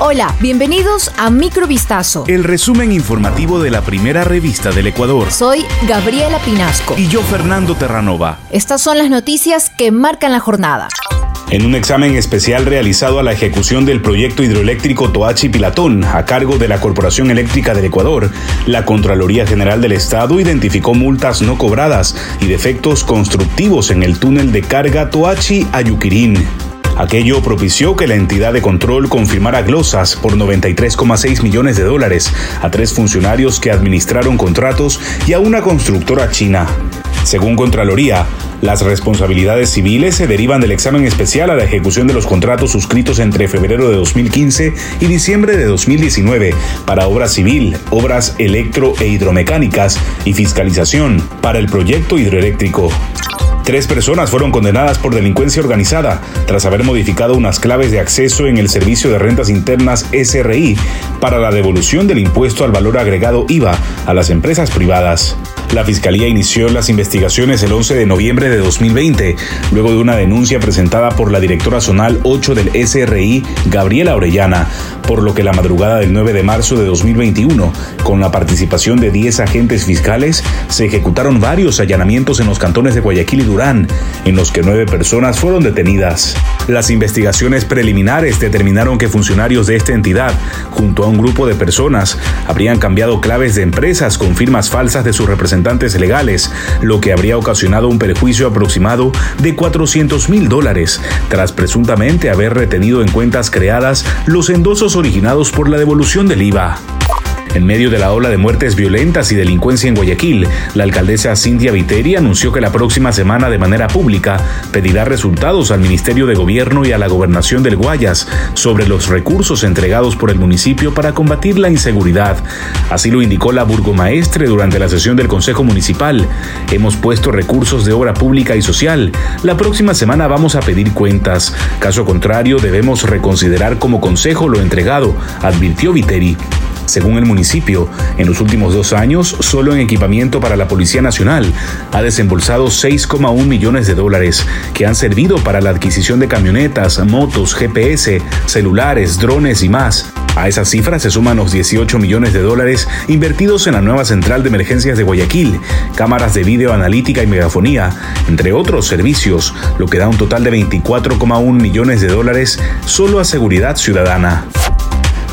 Hola, bienvenidos a Microvistazo. El resumen informativo de la primera revista del Ecuador. Soy Gabriela Pinasco. Y yo, Fernando Terranova. Estas son las noticias que marcan la jornada. En un examen especial realizado a la ejecución del proyecto hidroeléctrico Toachi Pilatón a cargo de la Corporación Eléctrica del Ecuador, la Contraloría General del Estado identificó multas no cobradas y defectos constructivos en el túnel de carga Toachi Ayuquirín. Aquello propició que la entidad de control confirmara glosas por 93,6 millones de dólares a tres funcionarios que administraron contratos y a una constructora china. Según Contraloría, las responsabilidades civiles se derivan del examen especial a la ejecución de los contratos suscritos entre febrero de 2015 y diciembre de 2019 para obra civil, obras electro e hidromecánicas y fiscalización para el proyecto hidroeléctrico. Tres personas fueron condenadas por delincuencia organizada tras haber modificado unas claves de acceso en el Servicio de Rentas Internas SRI para la devolución del impuesto al valor agregado IVA a las empresas privadas. La Fiscalía inició las investigaciones el 11 de noviembre de 2020, luego de una denuncia presentada por la directora zonal 8 del SRI, Gabriela Orellana, por lo que la madrugada del 9 de marzo de 2021, con la participación de 10 agentes fiscales, se ejecutaron varios allanamientos en los cantones de Guayaquil y Durán, en los que nueve personas fueron detenidas. Las investigaciones preliminares determinaron que funcionarios de esta entidad, junto a un grupo de personas, habrían cambiado claves de empresas con firmas falsas de sus legales, lo que habría ocasionado un perjuicio aproximado de 400 mil dólares, tras presuntamente haber retenido en cuentas creadas los endosos originados por la devolución del IVA. En medio de la ola de muertes violentas y delincuencia en Guayaquil, la alcaldesa Cintia Viteri anunció que la próxima semana de manera pública pedirá resultados al Ministerio de Gobierno y a la Gobernación del Guayas sobre los recursos entregados por el municipio para combatir la inseguridad. Así lo indicó la burgomaestre durante la sesión del Consejo Municipal. Hemos puesto recursos de obra pública y social. La próxima semana vamos a pedir cuentas. Caso contrario, debemos reconsiderar como consejo lo entregado, advirtió Viteri. Según el municipio, en los últimos dos años, solo en equipamiento para la Policía Nacional, ha desembolsado 6,1 millones de dólares, que han servido para la adquisición de camionetas, motos, GPS, celulares, drones y más. A esas cifras se suman los 18 millones de dólares invertidos en la nueva central de emergencias de Guayaquil, cámaras de video analítica y megafonía, entre otros servicios, lo que da un total de 24,1 millones de dólares solo a seguridad ciudadana.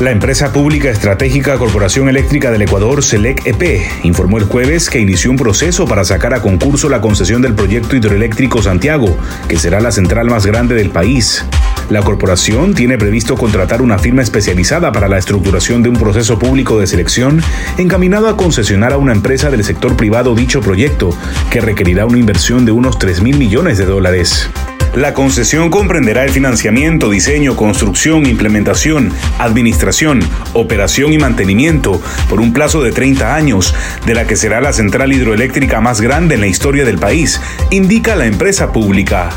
La empresa pública estratégica Corporación Eléctrica del Ecuador, SELEC EP, informó el jueves que inició un proceso para sacar a concurso la concesión del proyecto hidroeléctrico Santiago, que será la central más grande del país. La corporación tiene previsto contratar una firma especializada para la estructuración de un proceso público de selección encaminado a concesionar a una empresa del sector privado dicho proyecto, que requerirá una inversión de unos 3 mil millones de dólares. La concesión comprenderá el financiamiento, diseño, construcción, implementación, administración, operación y mantenimiento por un plazo de 30 años, de la que será la central hidroeléctrica más grande en la historia del país, indica la empresa pública.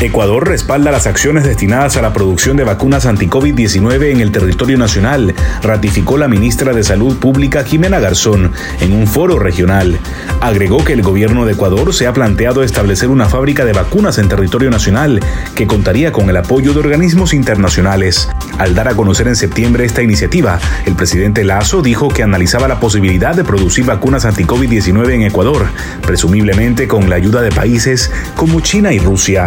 Ecuador respalda las acciones destinadas a la producción de vacunas anti-COVID-19 en el territorio nacional, ratificó la ministra de Salud Pública Jimena Garzón en un foro regional. Agregó que el gobierno de Ecuador se ha planteado establecer una fábrica de vacunas en territorio nacional que contaría con el apoyo de organismos internacionales. Al dar a conocer en septiembre esta iniciativa, el presidente Lazo dijo que analizaba la posibilidad de producir vacunas anti-COVID-19 en Ecuador, presumiblemente con la ayuda de países como China y Rusia.